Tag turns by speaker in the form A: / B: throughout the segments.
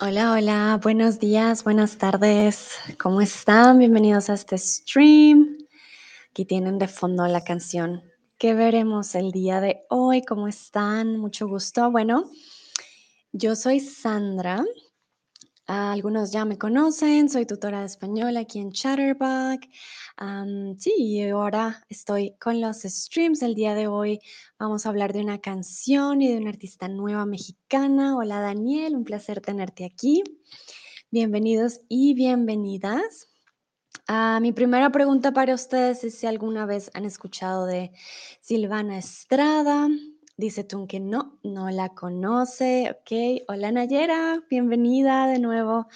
A: Hola, hola, buenos días, buenas tardes, ¿cómo están? Bienvenidos a este stream. Aquí tienen de fondo la canción que veremos el día de hoy. ¿Cómo están? Mucho gusto. Bueno, yo soy Sandra. Algunos ya me conocen, soy tutora de español aquí en Chatterbox. sí, y ahora estoy con los streams. El día de hoy vamos a hablar de una canción y de una artista nueva mexicana. Hola Daniel, un placer tenerte aquí. Bienvenidos y bienvenidas. Ah, mi primera pregunta para ustedes es si alguna vez han escuchado de Silvana Estrada. Dice tú que no, no la conoce. Ok, hola Nayera, bienvenida de nuevo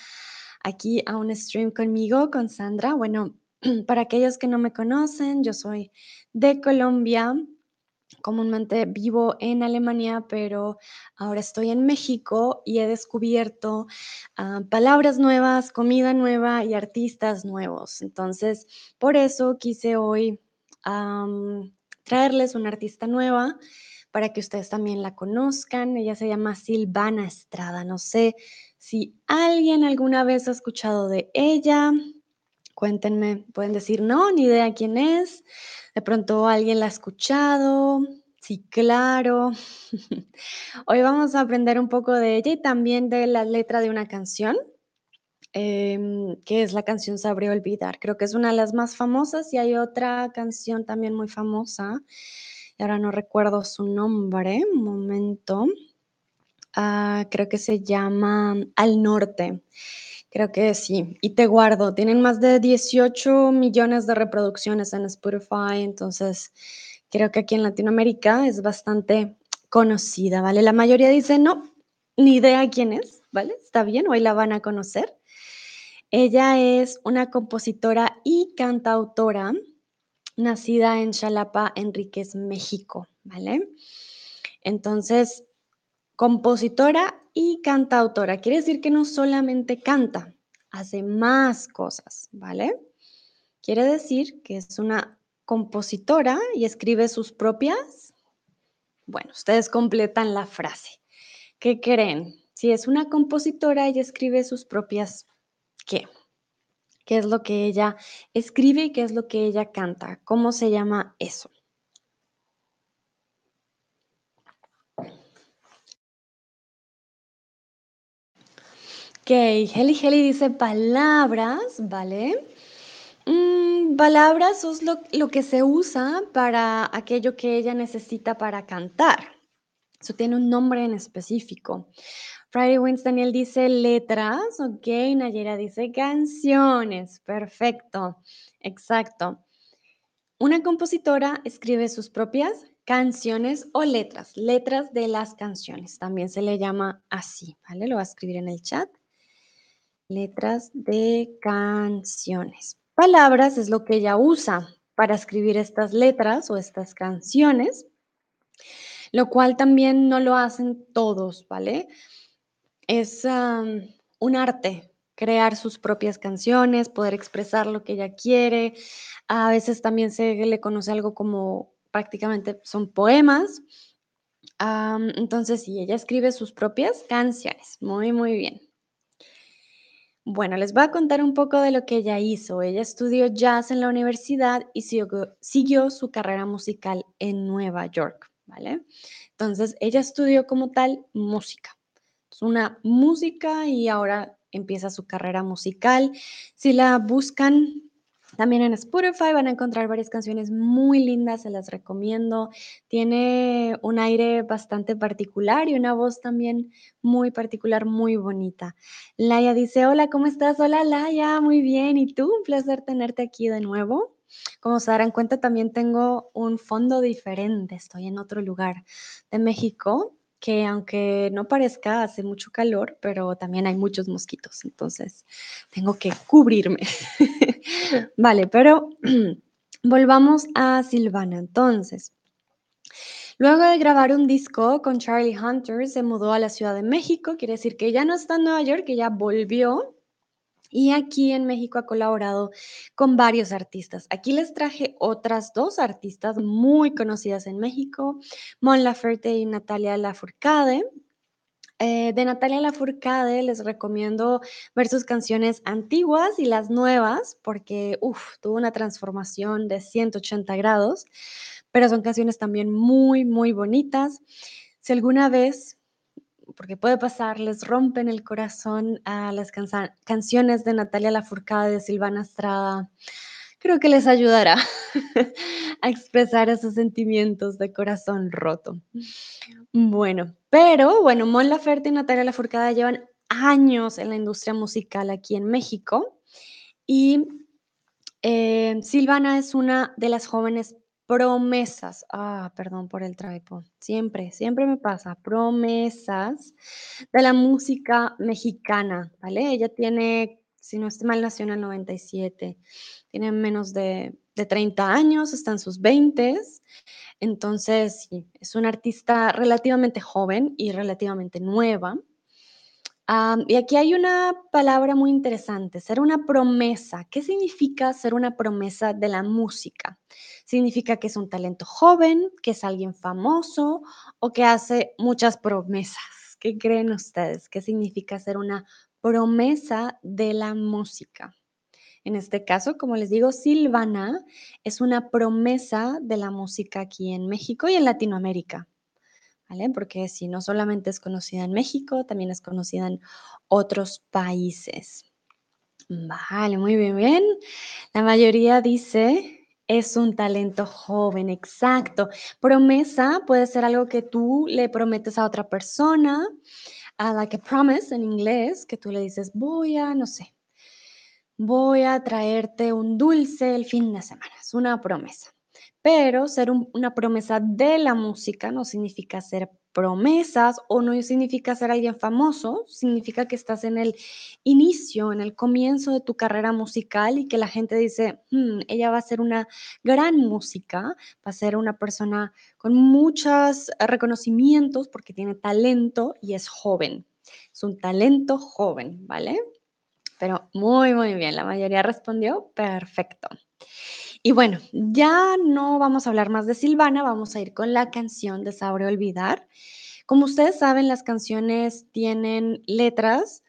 A: aquí a un stream conmigo, con Sandra. Bueno, para aquellos que no me conocen, yo soy de Colombia, comúnmente vivo en Alemania, pero ahora estoy en México y he descubierto ah, palabras nuevas, comida nueva y artistas nuevos. Entonces, por eso quise hoy traerles una artista nueva para que ustedes también la conozcan. Ella se llama Silvana Estrada. No sé si alguien alguna vez ha escuchado de ella. Cuéntenme, pueden decir, no, ni idea quién es. De pronto alguien la ha escuchado. Sí, claro. Hoy vamos a aprender un poco de ella y también de la letra de una canción, em, que es la canción Sabré Olvidar. Creo que es una de las más famosas y hay otra canción también muy famosa. Ahora no recuerdo su nombre. Un momento. Ah, creo que se llama Al Norte. Creo que sí. Y te guardo. Tienen más de 18 millones de reproducciones en Spotify. Entonces, creo que aquí en Latinoamérica es bastante conocida, ¿vale? La mayoría dice, no, ni idea quién es, ¿vale? Está bien, hoy la van a conocer. Ella es una compositora y cantautora nacida en Xalapa, Enríquez, México, ¿vale? Entonces, compositora y cantautora. Quiere decir que no solamente canta, hace más cosas, ¿vale? Quiere decir que es una compositora y escribe sus propias. Bueno, ustedes completan la frase. ¿Qué creen? Si es una compositora, ella escribe sus propias, ¿qué? ¿Qué es lo que ella escribe y qué es lo que ella canta? ¿Cómo se llama eso? Ok, Heli Heli dice palabras, ¿vale? Mm, palabras es lo, lo, que se usa para aquello que ella necesita para cantar. Eso tiene un nombre en específico. Friday Wins Daniel dice letras, ok. Nayera dice canciones, perfecto, exacto. Una compositora escribe sus propias canciones o letras, letras de las canciones, también se le llama así, ¿vale? Lo voy a escribir en el chat letras de canciones. Palabras es lo que ella usa para escribir estas letras o estas canciones, lo cual también no lo hacen todos, ¿vale? Es un arte crear sus propias canciones, poder expresar lo que ella quiere. A veces también se le conoce algo como prácticamente son poemas. entonces, sí, ella escribe sus propias canciones. Muy, muy bien. Bueno, les voy a contar un poco de lo que ella hizo. Ella estudió jazz en la universidad y siguió, su carrera musical en Nueva York, ¿vale? Entonces, ella estudió como tal música. Es una música y ahora empieza su carrera musical. Si la buscan también en Spotify van a encontrar varias canciones muy lindas, se las recomiendo. Tiene un aire bastante particular y una voz también muy particular, muy bonita. Laia dice, hola, ¿cómo estás? Hola, Laia, muy bien. ¿Y tú? Un placer tenerte aquí de nuevo. Como se darán cuenta, también tengo un fondo diferente. Estoy en otro lugar de México que aunque no parezca, hace mucho calor, pero también hay muchos mosquitos, entonces tengo que cubrirme. vale, pero volvamos a Silvana. Entonces, luego de grabar un disco con Charlie Hunter, se mudó a la Ciudad de México, quiere decir que ya no está en Nueva York, que ya volvió y aquí en México ha colaborado con varios artistas. Aquí les traje otras dos artistas muy conocidas en México, Mon Laferte y Natalia Lafourcade. Eh, de Natalia Lafourcade les recomiendo ver sus canciones antiguas y las nuevas, porque uf, tuvo una transformación de 180 grados, pero son canciones también muy, muy bonitas. Si alguna vez, porque puede pasar, les rompen el corazón a las canciones de Natalia Lafourcade, de Silvana Estrada, creo que les ayudará a expresar esos sentimientos de corazón roto. Bueno, pero bueno, Mon Laferte y Natalia Lafourcade llevan años en la industria musical aquí en México y eh, Silvana es una de las jóvenes promesas. Ah, perdón por el traipo. Siempre, siempre me pasa. Promesas de la música mexicana, ¿vale? Ella tiene, si no estoy mal, nació en el 97. Tiene menos de, de 30 años, está en sus 20 entonces, sí, es una artista relativamente joven y relativamente nueva. Y aquí hay una palabra muy interesante, ser una promesa. ¿Qué significa ser una promesa de la música? Significa que es un talento joven, que es alguien famoso o que hace muchas promesas. ¿Qué creen ustedes? ¿Qué significa ser una promesa de la música? En este caso, como les digo, Silvana es una promesa de la música aquí en México y en Latinoamérica. Porque si no solamente es conocida en México, también es conocida en otros países. Vale, muy bien, bien. La mayoría dice es un talento joven, exacto. Promesa puede ser algo que tú le prometes a otra persona, a like a promise en inglés, que tú le dices, voy a, no sé, voy a traerte un dulce el fin de semana. Es una promesa. Pero ser una promesa de la música no significa ser promesas o no significa ser alguien famoso, significa que estás en el inicio, en el comienzo de tu carrera musical y que la gente dice, hmm, ella va a ser una gran música, va a ser una persona con muchos reconocimientos porque tiene talento y es joven. Es un talento joven, ¿vale? pero muy, muy bien. La mayoría respondió perfecto. Y bueno, ya no vamos a hablar más de Silvana, vamos a ir con la canción de Sabre Olvidar. Como ustedes saben, las canciones tienen letras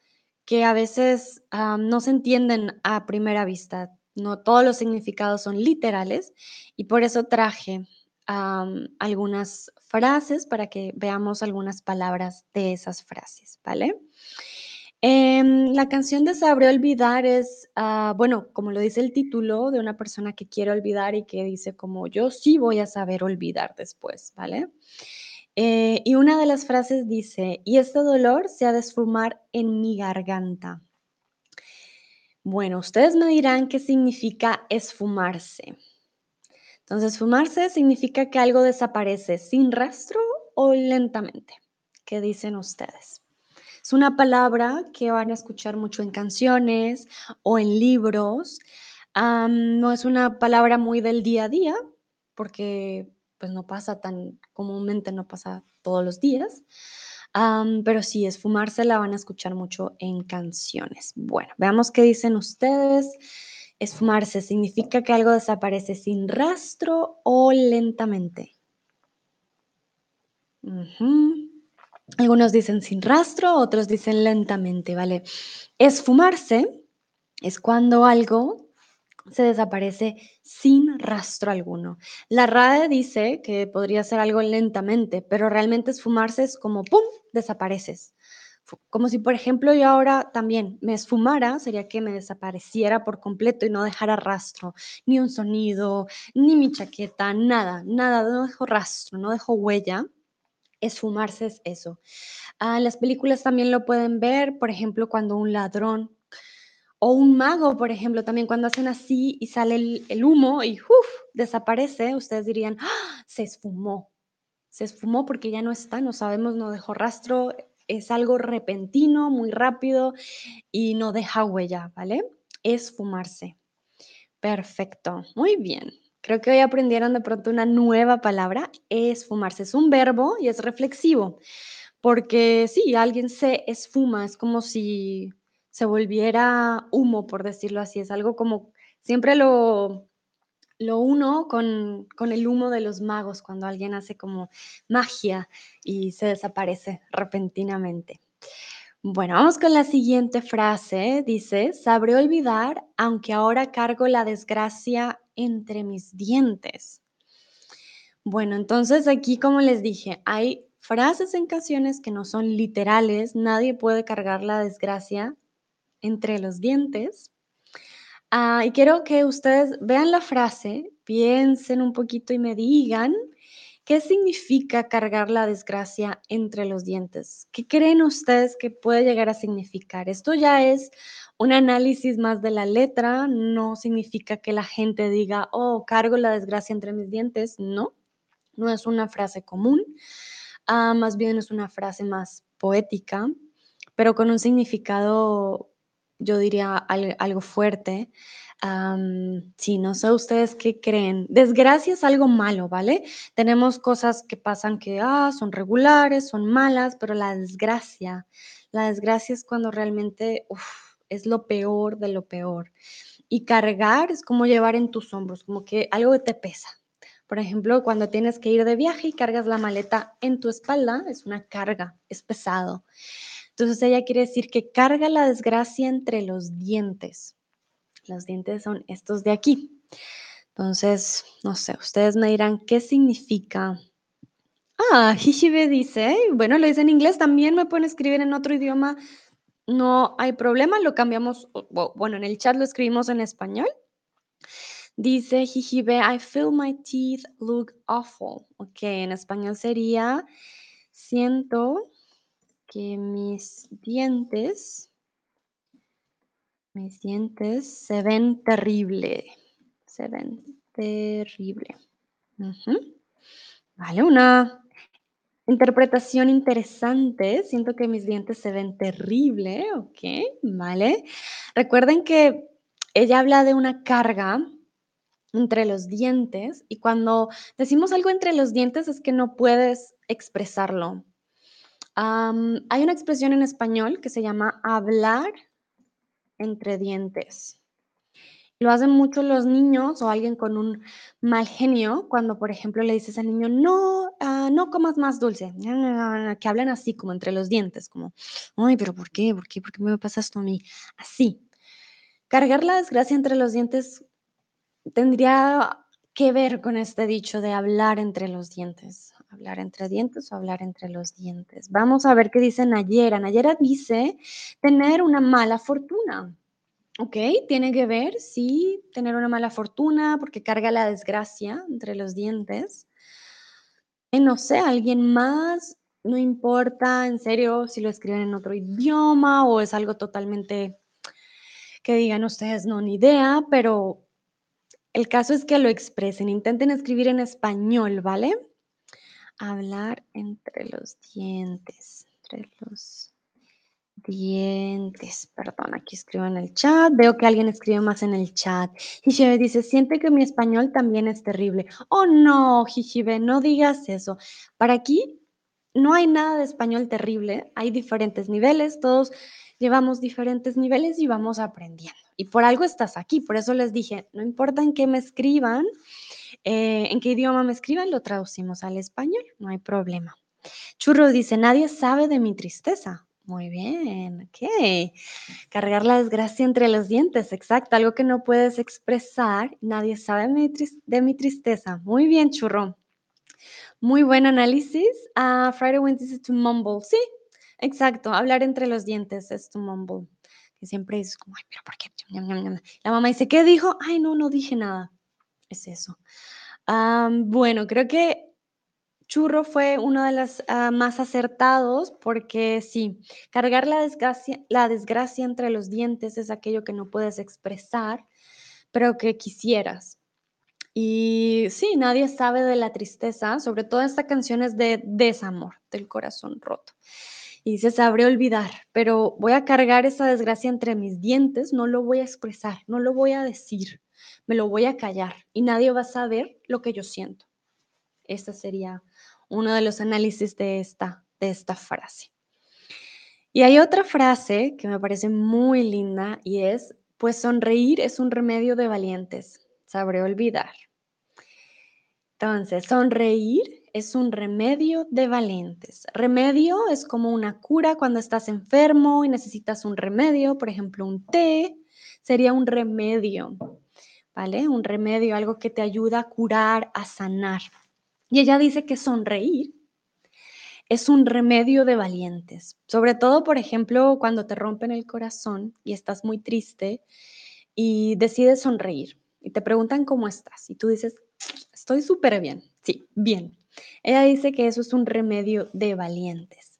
A: que a veces no se entienden a primera vista. No todos los significados son literales y por eso traje algunas frases para que veamos algunas palabras de esas frases, ¿vale? Em, la canción de Sabré Olvidar es, ah, bueno, como lo dice el título, de una persona que quiere olvidar y que dice como yo sí voy a saber olvidar después, ¿vale? Eh, y una de las frases dice, y este dolor se ha de esfumar en mi garganta. Bueno, ustedes me dirán qué significa esfumarse. Entonces, esfumarse significa que algo desaparece sin rastro o lentamente. ¿Qué dicen ustedes? Es una palabra que van a escuchar mucho en canciones o en libros. no es una palabra muy del día a día, porque pues no pasa tan comúnmente, no pasa todos los días. pero sí, esfumarse la van a escuchar mucho en canciones. Bueno, veamos qué dicen ustedes. Esfumarse significa que algo desaparece sin rastro o lentamente. Algunos dicen sin rastro, otros dicen lentamente, ¿vale? Esfumarse es cuando algo se desaparece sin rastro alguno. La RAE dice que podría ser algo lentamente, pero realmente esfumarse es como ¡pum! desapareces. Como si, por ejemplo, yo ahora también me esfumara, sería que me desapareciera por completo y no dejara rastro, ni un sonido, ni mi chaqueta, nada, nada, no dejo rastro, no dejo huella esfumarse es eso. Ah, las películas también lo pueden ver, por ejemplo, cuando un ladrón o un mago, por ejemplo, también cuando hacen así y sale el, humo y desaparece, ustedes dirían, ¡Ah! se esfumó. Se esfumó porque ya no está, no sabemos, no dejó rastro, es algo repentino, muy rápido y no deja huella, ¿vale? Esfumarse. Perfecto, muy bien. Creo que hoy aprendieron de pronto una nueva palabra, esfumarse. Es un verbo y es reflexivo, porque sí, alguien se esfuma, es como si se volviera humo, por decirlo así. Es algo como, siempre lo lo uno con, con el humo de los magos, cuando alguien hace como magia y se desaparece repentinamente. Bueno, vamos con la siguiente frase. Dice, sabré olvidar, aunque ahora cargo la desgracia entre mis dientes. Bueno, entonces aquí, como les dije, hay frases en canciones que no son literales. Nadie puede cargar la desgracia entre los dientes. Ah, y quiero que ustedes vean la frase, piensen un poquito y me digan qué significa cargar la desgracia entre los dientes. ¿Qué creen ustedes que puede llegar a significar? Esto ya es un análisis más de la letra, no significa que la gente diga, oh, cargo la desgracia entre mis dientes, no, no es una frase común, ah, más bien es una frase más poética, pero con un significado yo diría algo fuerte. sí, no sé ustedes qué creen. Desgracia es algo malo, ¿vale? Tenemos cosas que pasan que ah, son regulares, son malas, pero la desgracia, la desgracia es cuando realmente es lo peor de lo peor. Y cargar es como llevar en tus hombros, como que algo te pesa. Por ejemplo, cuando tienes que ir de viaje y cargas la maleta en tu espalda, es una carga, es pesado. Entonces ella quiere decir que carga la desgracia entre los dientes. Los dientes son estos de aquí. Entonces, no sé, ustedes me dirán qué significa. Ah, Hishibe dice, bueno, lo dice en inglés, también me pueden escribir en otro idioma, no hay problema, lo cambiamos, bueno, en el chat lo escribimos en español. Dice Hijibe, I feel my teeth look awful. Ok, en español sería, siento que mis dientes, mis dientes se ven terrible, se ven terrible. Vale, una interpretación interesante. Siento que mis dientes se ven terrible, ok, vale. Recuerden que ella habla de una carga entre los dientes y cuando decimos algo entre los dientes es que no puedes expresarlo hay una expresión en español que se llama hablar entre dientes. Lo hacen mucho los niños o alguien con un mal genio cuando, por ejemplo, le dices al niño, no, ah, no comas más dulce, que hablan así como entre los dientes, como, ay, pero ¿por qué? ¿Por qué? ¿Por qué me pasa esto a mí? Así. Cargar la desgracia entre los dientes tendría que ver con este dicho de hablar entre los dientes hablar entre dientes o hablar entre los dientes. Vamos a ver qué dice Nayera. Nayera dice tener una mala fortuna. ¿Ok? Tiene que ver, sí, tener una mala fortuna porque carga la desgracia entre los dientes. No sé, alguien más, no importa, en serio, si lo escriben en otro idioma o es algo totalmente que digan ustedes, no, ni idea, pero el caso es que lo expresen, intenten escribir en español, ¿vale? Hablar entre los dientes, entre los dientes. Perdón, aquí escribo en el chat. Veo que alguien escribe más en el chat. Hishibe dice, siente que mi español también es terrible. Oh, no, Hishibe, no digas eso. Para aquí no hay nada de español terrible. Hay diferentes niveles. Todos llevamos diferentes niveles y vamos aprendiendo. Y por algo estás aquí. Por eso les dije, no importa en qué me escriban, eh, en qué idioma me escriban, lo traducimos al español, no hay problema. Churro dice, nadie sabe de mi tristeza. Muy bien, ok. Cargar la desgracia entre los dientes, exacto, algo que no puedes expresar, nadie sabe de mi, tristeza. Muy bien, churro. Muy buen análisis. Uh, Friday dice to mumble. Sí, exacto, hablar entre los dientes es to mumble. Que siempre es como, ay, pero ¿por qué? La mamá dice, ¿qué dijo? Ay, no, no dije nada. Es eso bueno, creo que Churro fue uno de los ah, más acertados porque sí, cargar la desgracia, la desgracia entre los dientes es aquello que no puedes expresar, pero que quisieras. Y sí, nadie sabe de la tristeza, sobre todo esta canción es de desamor, del corazón roto. Y se sabré olvidar, pero voy a cargar esa desgracia entre mis dientes, no lo voy a expresar, no lo voy a decir me lo voy a callar y nadie va a saber lo que yo siento. Este sería uno de los análisis de esta, de esta frase. Y hay otra frase que me parece muy linda y es, pues sonreír es un remedio de valientes. sabré olvidar. Entonces, sonreír es un remedio de valientes. Remedio es como una cura cuando estás enfermo y necesitas un remedio, por ejemplo, un té, sería un remedio, ¿vale? Un remedio, algo que te ayuda a curar, a sanar. Y ella dice que sonreír es un remedio de valientes, sobre todo, por ejemplo, cuando te rompen el corazón y estás muy triste y decides sonreír y te preguntan cómo estás y tú dices, estoy súper bien, sí, bien. Ella dice que eso es un remedio de valientes.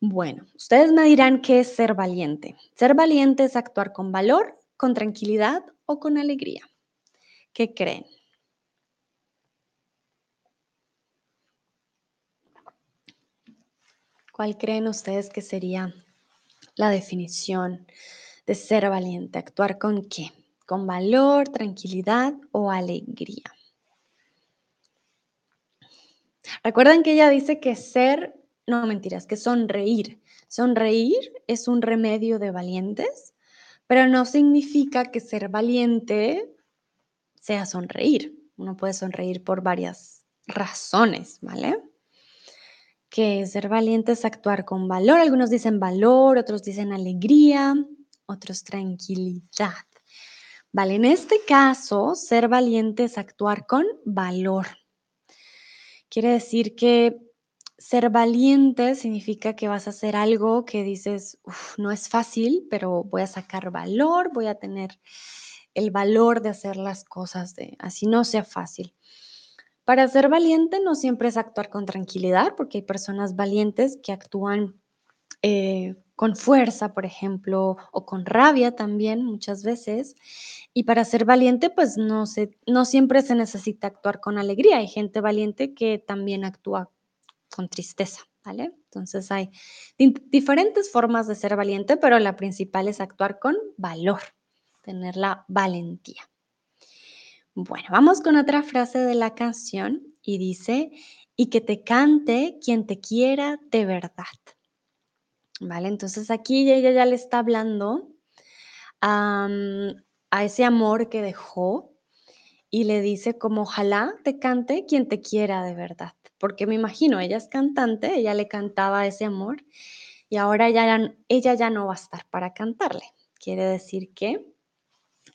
A: Bueno, ustedes me dirán qué es ser valiente. Ser valiente es actuar con valor, con tranquilidad o con alegría. ¿Qué creen? ¿Cuál creen ustedes que sería la definición de ser valiente? ¿Actuar con qué? ¿Con valor, tranquilidad o alegría? Recuerden que ella dice que ser, no mentiras, que sonreír. Sonreír es un remedio de valientes, pero no significa que ser valiente sea sonreír. Uno puede sonreír por varias razones, ¿vale? Que ser valiente es actuar con valor. Algunos dicen valor, otros dicen alegría, otros tranquilidad. Vale, en este caso, ser valiente es actuar con valor. Quiere decir que ser valiente significa que vas a hacer algo que dices, no es fácil, pero voy a sacar valor, voy a tener el valor de hacer las cosas de así no sea fácil. Para ser valiente no siempre es actuar con tranquilidad, porque hay personas valientes que actúan eh, con fuerza, por ejemplo, o con rabia también muchas veces. Y para ser valiente, pues no, se, no siempre se necesita actuar con alegría. Hay gente valiente que también actúa con tristeza, ¿vale? Entonces hay diferentes formas de ser valiente, pero la principal es actuar con valor, tener la valentía. Bueno, vamos con otra frase de la canción y dice, y que te cante quien te quiera de verdad. ¿Vale? Entonces aquí ella ya le está hablando a ese amor que dejó y le dice como ojalá te cante quien te quiera de verdad, porque me imagino, ella es cantante, ella le cantaba ese amor y ahora ya, ella ya no va a estar para cantarle. Quiere decir que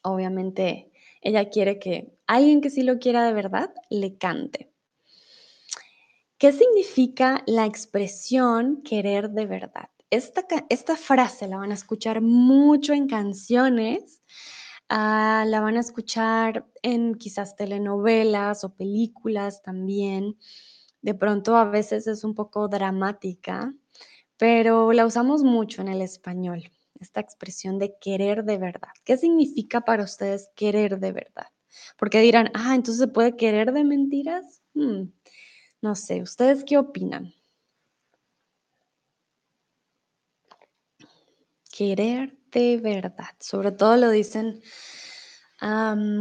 A: obviamente ella quiere que alguien que sí lo quiera de verdad le cante. ¿Qué significa la expresión querer de verdad? Esta, esta frase la van a escuchar mucho en canciones, ah, la van a escuchar en quizás telenovelas o películas también. De pronto a veces es un poco dramática, pero la usamos mucho en el español esta expresión de querer de verdad. ¿Qué significa para ustedes querer de verdad? Porque dirán, ah, entonces se puede querer de mentiras. Hmm, no sé, ¿ustedes qué opinan? Querer de verdad. Sobre todo lo dicen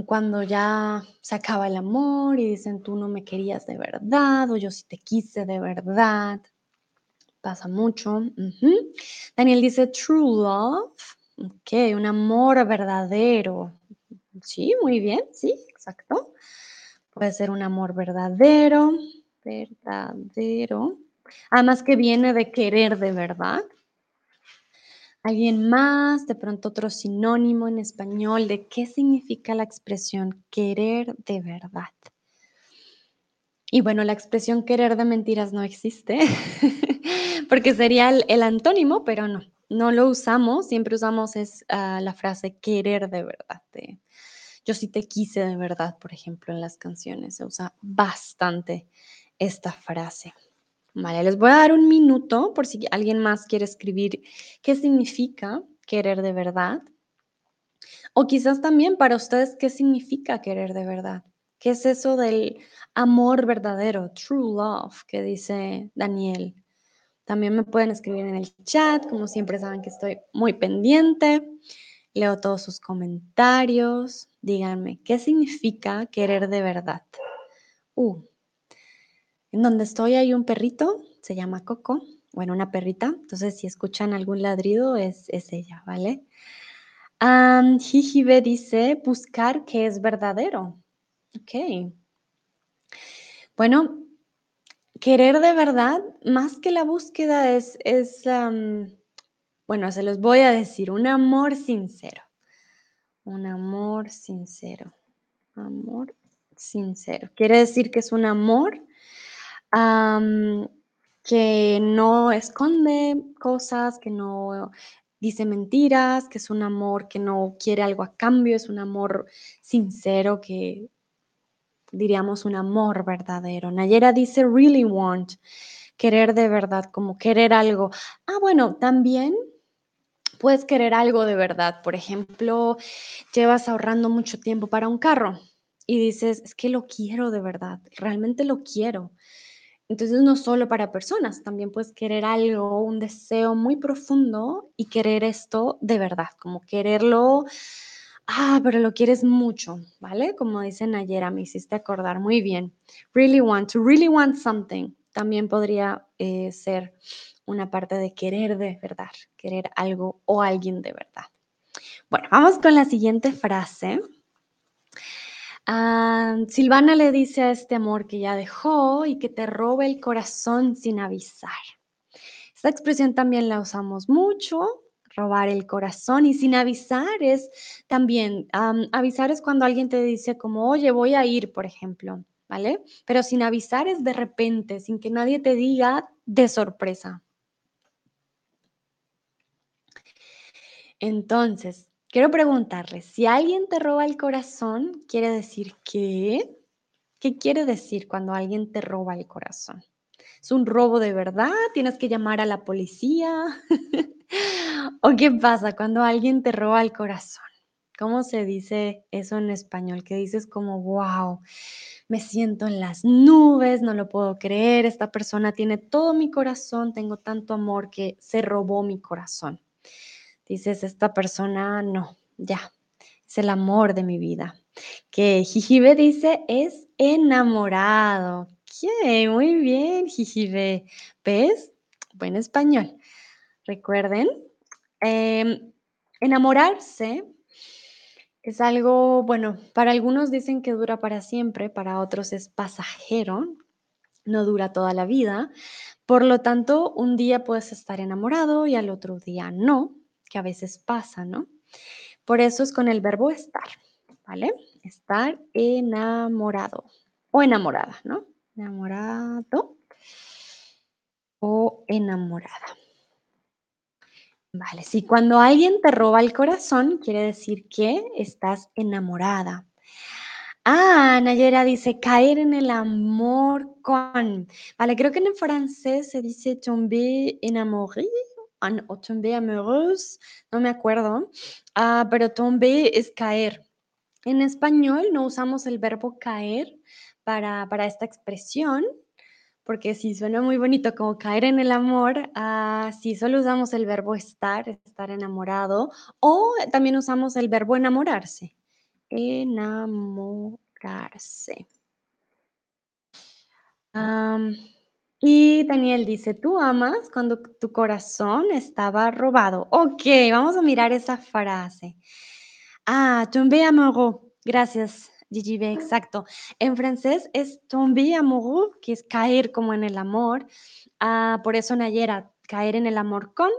A: cuando ya se acaba el amor y dicen tú no me querías de verdad o yo sí te quise de verdad pasa mucho. Daniel dice true love. Ok, un amor verdadero. Sí, muy bien, sí, exacto. Puede ser un amor verdadero, verdadero. Además que viene de querer de verdad. ¿Alguien más? De pronto otro sinónimo en español de qué significa la expresión querer de verdad. Y bueno, la expresión querer de mentiras no existe, porque sería el, antónimo, pero no, no lo usamos, siempre usamos es, ah, la frase querer de verdad. yo sí te quise de verdad, por ejemplo, en las canciones se usa bastante esta frase. Vale, les voy a dar un minuto por si alguien más quiere escribir qué significa querer de verdad. O quizás también para ustedes qué significa querer de verdad. ¿Qué es eso del amor verdadero, true love, que dice Daniel? También me pueden escribir en el chat, como siempre saben que estoy muy pendiente. Leo todos sus comentarios. Díganme, ¿qué significa querer de verdad? Uh, en donde estoy hay un perrito, se llama Coco, bueno, una perrita. Entonces, si escuchan algún ladrido, es, es ella, ¿vale? Am, Jijibe dice buscar que es verdadero. Ok. Bueno, querer de verdad, más que la búsqueda, es, es bueno, se los voy a decir, un amor sincero. Un amor sincero. Amor sincero. Quiere decir que es un amor que no esconde cosas, que no dice mentiras, que es un amor que no quiere algo a cambio, es un amor sincero que diríamos un amor verdadero. Nayera dice really want, querer de verdad, como querer algo. Ah, bueno, también puedes querer algo de verdad. Por ejemplo, llevas ahorrando mucho tiempo para un carro y dices, es que lo quiero de verdad, realmente lo quiero. Entonces, no solo para personas, también puedes querer algo, un deseo muy profundo y querer esto de verdad, como quererlo, ah, pero lo quieres mucho, ¿vale? Como dicen ayer, me hiciste acordar muy bien. Really want, to really want something, también podría eh, ser una parte de querer de verdad, querer algo o alguien de verdad. Bueno, vamos con la siguiente frase. Ah, Silvana le dice a este amor que ya dejó y que te roba el corazón sin avisar. Esta expresión también la usamos mucho, robar el corazón y sin avisar es también, avisar es cuando alguien te dice como, oye, voy a ir, por ejemplo, ¿vale? Pero sin avisar es de repente, sin que nadie te diga de sorpresa. Entonces, Quiero preguntarle, si alguien te roba el corazón, ¿quiere decir qué? ¿Qué quiere decir cuando alguien te roba el corazón? ¿Es un robo de verdad? ¿Tienes que llamar a la policía? ¿O qué pasa cuando alguien te roba el corazón? ¿Cómo se dice eso en español? Que dices como, wow, me siento en las nubes, no lo puedo creer, esta persona tiene todo mi corazón, tengo tanto amor que se robó mi corazón dices, esta persona no, ya, es el amor de mi vida. Que Jijibe dice es enamorado. Muy bien, Jijibe. ¿Ves? Buen español. Recuerden, em, enamorarse es algo, bueno, para algunos dicen que dura para siempre, para otros es pasajero, no dura toda la vida. Por lo tanto, un día puedes estar enamorado y al otro día no que a veces pasa, ¿no? Por eso es con el verbo estar, ¿vale? Estar enamorado o enamorada, ¿no? Enamorado o enamorada. Vale, si cuando alguien te roba el corazón, quiere decir que estás enamorada. Ah, Nayera dice caer en el amor con. Vale, creo que en francés se dice tomber enamoré o tomber amoureuse, no me acuerdo, ah, pero tomber es caer. En español no usamos el verbo caer para, esta expresión, porque sí suena muy bonito como caer en el amor, ah, sí solo usamos el verbo estar, estar enamorado, o también usamos el verbo enamorarse, enamorarse. Y Daniel dice, tú amas cuando tu corazón estaba robado. Ok, vamos a mirar esa frase. Ah, tomber amoureux. Gracias, Gigi B, exacto. En francés es tomber amoureux, que es caer como en el amor. Ah, por eso Nayera, caer en el amor con.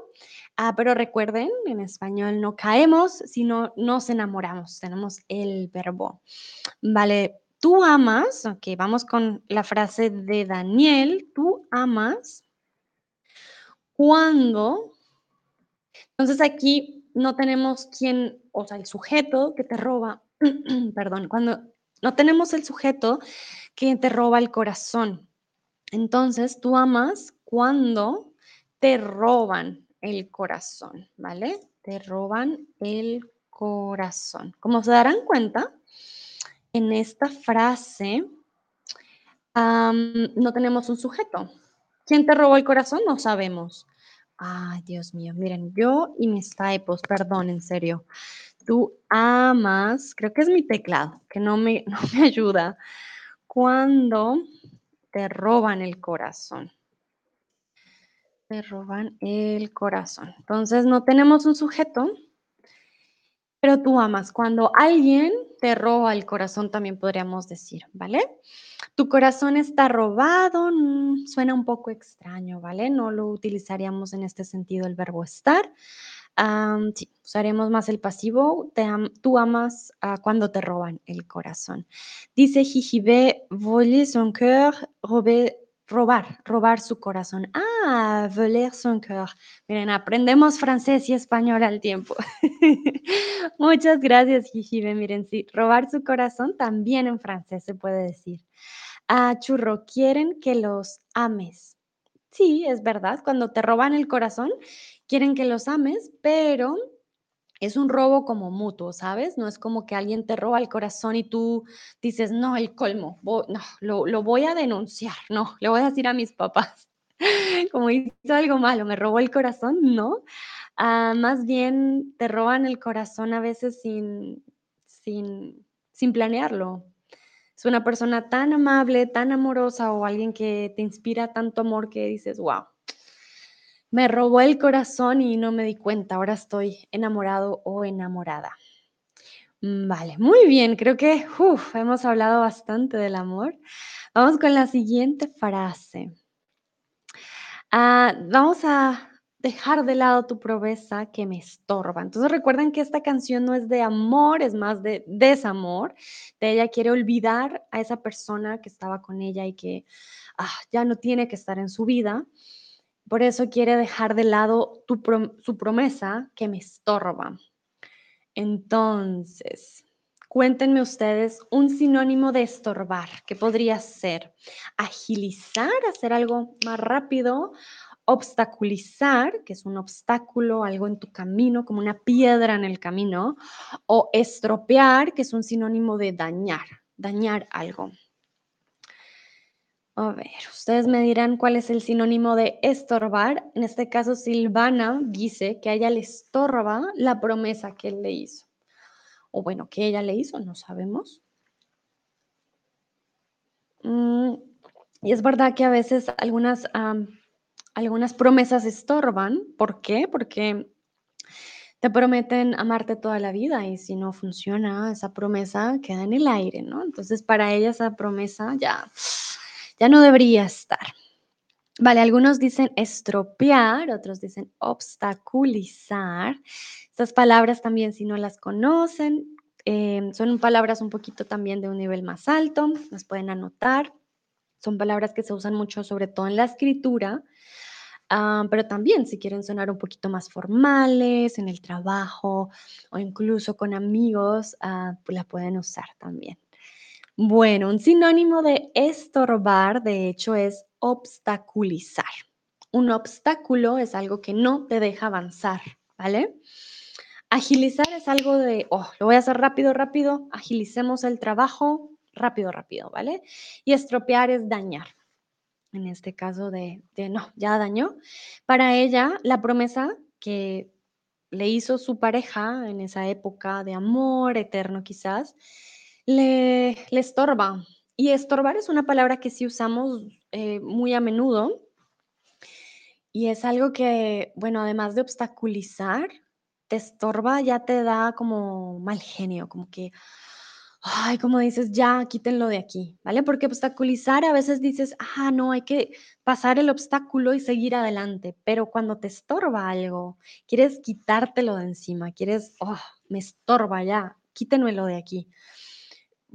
A: Ah, pero recuerden, en español no caemos, sino nos enamoramos. Tenemos el verbo. Vale, Tú amas, ok, vamos con la frase de Daniel, tú amas cuando, entonces aquí no tenemos quién, o sea, el sujeto que te roba, perdón, cuando no tenemos el sujeto que te roba el corazón. Entonces, tú amas cuando te roban el corazón, ¿vale? Te roban el corazón. Como se darán cuenta, en esta frase no tenemos un sujeto. ¿Quién te robó el corazón? No sabemos. Ay, Dios mío, miren, yo y mis typos, perdón, en serio. Tú amas, creo que es mi teclado, que no me, no me ayuda. Cuando te roban el corazón. Te roban el corazón. Entonces no tenemos un sujeto. Pero tú amas. Cuando alguien te roba el corazón, también podríamos decir, ¿vale? Tu corazón está robado, mm, suena un poco extraño, ¿vale? No lo utilizaríamos en este sentido el verbo estar. Sí, usaremos más el pasivo. Te tú amas cuando te roban el corazón. Dice Jijibe, voler son cœur, rober, robar, robar su corazón. Ah, voler son cœur. Miren, aprendemos francés y español al tiempo. Muchas gracias, Jijibe. Miren, sí, robar su corazón también en francés se puede decir. Ah, churro, quieren que los ames. Sí, es verdad, cuando te roban el corazón, quieren que los ames, pero es un robo como mutuo, ¿sabes? No es como que alguien te roba el corazón y tú dices, no, el colmo, vo- no, lo, lo voy a denunciar, no, le voy a decir a mis papás, como hizo algo malo, me robó el corazón, no. Ah, más bien te roban el corazón a veces sin, sin, sin planearlo. Es una persona tan amable, tan amorosa o alguien que te inspira tanto amor que dices, wow, me robó el corazón y no me di cuenta, ahora estoy enamorado o enamorada. Mm, Vale, muy bien, creo que hemos hablado bastante del amor. Vamos con la siguiente frase. Ah, vamos a dejar de lado tu promesa que me estorba. Entonces recuerden que esta canción no es de amor, es más de desamor. De ella quiere olvidar a esa persona que estaba con ella y que ah, ya no tiene que estar en su vida. Por eso quiere dejar de lado tu su promesa que me estorba. Entonces, cuéntenme ustedes un sinónimo de estorbar. ¿Qué podría ser? Agilizar, hacer algo más rápido. Obstaculizar, que es un obstáculo, algo en tu camino, como una piedra en el camino. O estropear, que es un sinónimo de dañar, dañar algo. A ver, ustedes me dirán cuál es el sinónimo de estorbar. En este caso, Silvana dice que a ella le estorba la promesa que él le hizo. O bueno, que ella le hizo, no sabemos. Mm, y es verdad que a veces algunas, algunas promesas estorban. ¿Por qué? Porque te prometen amarte toda la vida y si no funciona, esa promesa queda en el aire, ¿no? Entonces, para ella esa promesa ya, ya no debería estar. Vale, algunos dicen estropear, otros dicen obstaculizar. Estas palabras también, si no las conocen, eh, son palabras un poquito también de un nivel más alto, las pueden anotar. Son palabras que se usan mucho, sobre todo en la escritura, ah, pero también si quieren sonar un poquito más formales, en el trabajo o incluso con amigos, ah, pues la pueden usar también. Bueno, un sinónimo de estorbar, de hecho, es obstaculizar. Un obstáculo es algo que no te deja avanzar, ¿vale? Agilizar es algo de, oh, lo voy a hacer rápido, rápido, agilicemos el trabajo, rápido, rápido, ¿vale? Y estropear es dañar. En este caso de, de no, ya dañó. Para ella, la promesa que le hizo su pareja en esa época de amor eterno quizás, le, le estorba. Y estorbar es una palabra que sí usamos eh, muy a menudo y es algo que, bueno, además de obstaculizar, te estorba, ya te da como mal genio, como que, ay, como dices, ya quítenlo de aquí, ¿vale? Porque obstaculizar a veces dices, ah, no, hay que pasar el obstáculo y seguir adelante, pero cuando te estorba algo, quieres quitártelo de encima, quieres, oh, me estorba ya, quítenmelo de aquí.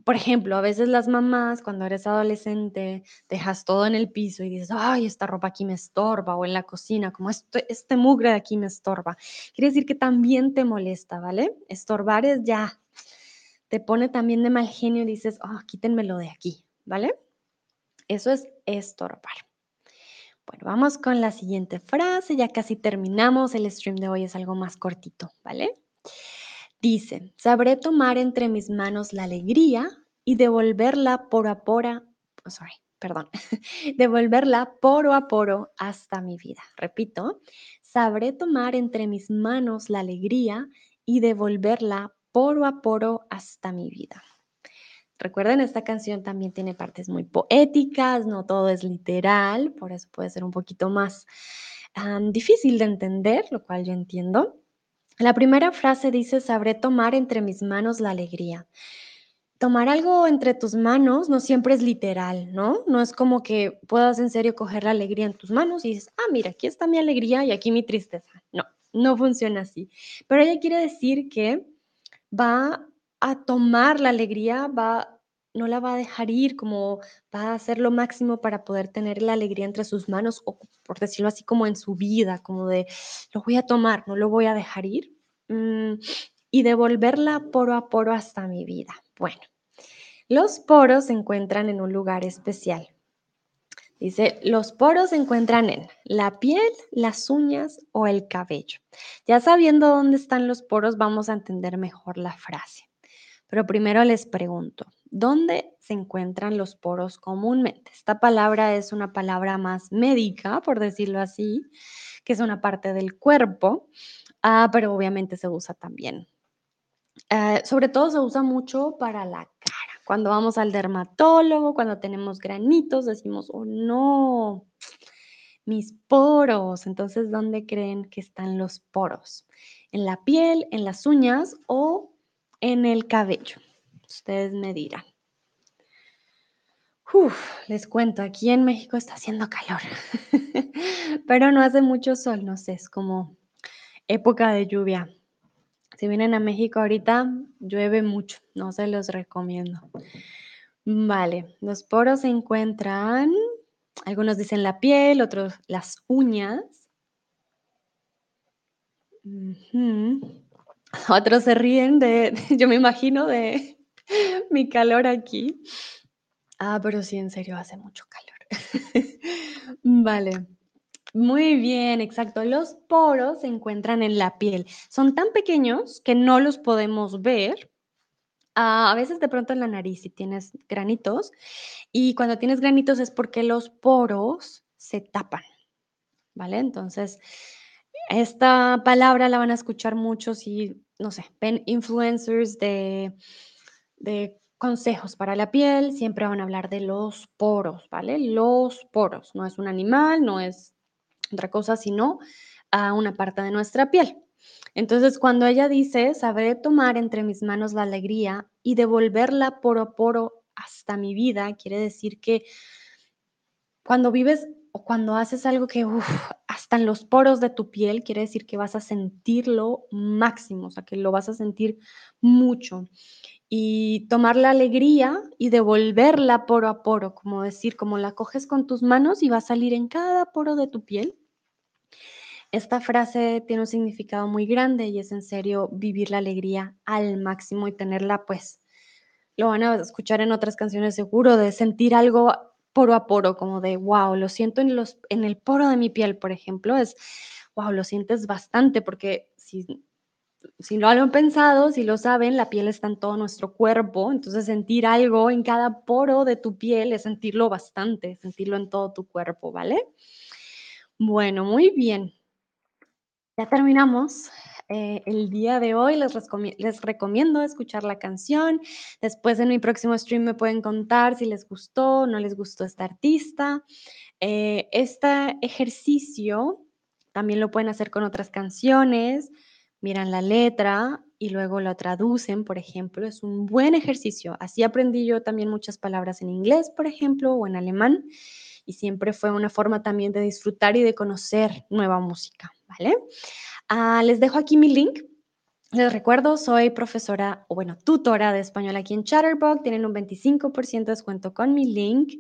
A: Por ejemplo, a veces las mamás, cuando eres adolescente, dejas todo en el piso y dices, ay, esta ropa aquí me estorba, o en la cocina, como este, este mugre de aquí me estorba. Quiere decir que también te molesta, ¿vale? Estorbar es ya, te pone también de mal genio y dices, oh, quítenmelo de aquí, ¿vale? Eso es estorbar. Bueno, vamos con la siguiente frase, ya casi terminamos, el stream de hoy es algo más cortito, ¿vale? Dice, sabré tomar entre mis manos la alegría y devolverla poro a poro, oh, sorry, perdón, devolverla poro a poro hasta mi vida. Repito, sabré tomar entre mis manos la alegría y devolverla poro a poro hasta mi vida. Recuerden, esta canción también tiene partes muy poéticas, no todo es literal, por eso puede ser un poquito más difícil de entender, lo cual yo entiendo. La primera frase dice: "Sabré tomar entre mis manos la alegría". Tomar algo entre tus manos no siempre es literal, ¿no? No es como que puedas en serio coger la alegría en tus manos y dices: "Ah, mira, aquí está mi alegría y aquí mi tristeza". No, no funciona así. Pero ella quiere decir que va a tomar la alegría, va no la va a dejar ir, como va a hacer lo máximo para poder tener la alegría entre sus manos, o por decirlo así, como en su vida, como de: "Lo voy a tomar, no lo voy a dejar ir, mm, y devolverla poro a poro hasta mi vida". Bueno, los poros se encuentran en un lugar especial. Dice, los poros se encuentran en la piel, las uñas o el cabello. Ya sabiendo dónde están los poros, vamos a entender mejor la frase. Pero primero les pregunto, ¿dónde se encuentran los poros comúnmente? Esta palabra es una palabra más médica, por decirlo así, que es una parte del cuerpo, ah, pero obviamente se usa también. Eh, sobre todo se usa mucho para la cara. Cuando vamos al dermatólogo, cuando tenemos granitos, decimos, oh no, mis poros. Entonces, ¿dónde creen que están los poros? ¿En la piel, en las uñas o en el cabello? Ustedes me dirán. Les cuento, aquí en México está haciendo calor, pero no hace mucho sol, no sé, es como época de lluvia. Si vienen a México ahorita, llueve mucho, no se los recomiendo. Vale, los poros se encuentran, algunos dicen la piel, otros las uñas. Otros se ríen de, yo me imagino, de mi calor aquí. Ah, pero sí, en serio, hace mucho calor. Vale. Muy bien, exacto. Los poros se encuentran en la piel. Son tan pequeños que no los podemos ver. Ah, a veces de pronto en la nariz si tienes granitos, y cuando tienes granitos es porque los poros se tapan, ¿vale? Entonces, esta palabra la van a escuchar mucho si, no sé, ven influencers de, de consejos para la piel, siempre van a hablar de los poros, ¿vale? Los poros, no es un animal, no es otra cosa, sino una parte de nuestra piel. Entonces, cuando ella dice, sabré tomar entre mis manos la alegría y devolverla poro a poro hasta mi vida, quiere decir que cuando vives o cuando haces algo que uf, hasta en los poros de tu piel, quiere decir que vas a sentirlo máximo, o sea, que lo vas a sentir mucho. Y tomar la alegría y devolverla poro a poro, como decir, como la coges con tus manos y va a salir en cada poro de tu piel. Esta frase tiene un significado muy grande y es en serio vivir la alegría al máximo y tenerla, pues, lo van a escuchar en otras canciones seguro, de sentir algo poro a poro, como de, wow, lo siento en, los, en el poro de mi piel, por ejemplo, es, wow, lo sientes bastante, porque si, si lo han pensado, si lo saben, la piel está en todo nuestro cuerpo, entonces sentir algo en cada poro de tu piel es sentirlo bastante, sentirlo en todo tu cuerpo, ¿vale? Bueno, muy bien. Ya terminamos eh, el día de hoy. Les, recomiendo escuchar la canción. Después en mi próximo stream me pueden contar si les gustó o no les gustó esta artista. Eh, este ejercicio también lo pueden hacer con otras canciones. Miran la letra y luego lo traducen, por ejemplo. Es un buen ejercicio. Así aprendí yo también muchas palabras en inglés, por ejemplo, o en alemán. Y siempre fue una forma también de disfrutar y de conocer nueva música, ¿vale? Ah, les dejo aquí mi link. Les recuerdo, soy profesora, o bueno, tutora de español aquí en Chatterbox. Tienen un 25% de descuento con mi link.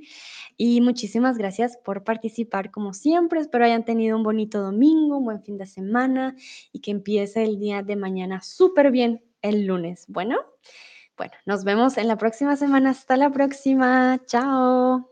A: Y muchísimas gracias por participar como siempre. Espero hayan tenido un bonito domingo, un buen fin de semana y que empiece el día de mañana súper bien el lunes. Bueno, bueno, nos vemos en la próxima semana. Hasta la próxima. Chao.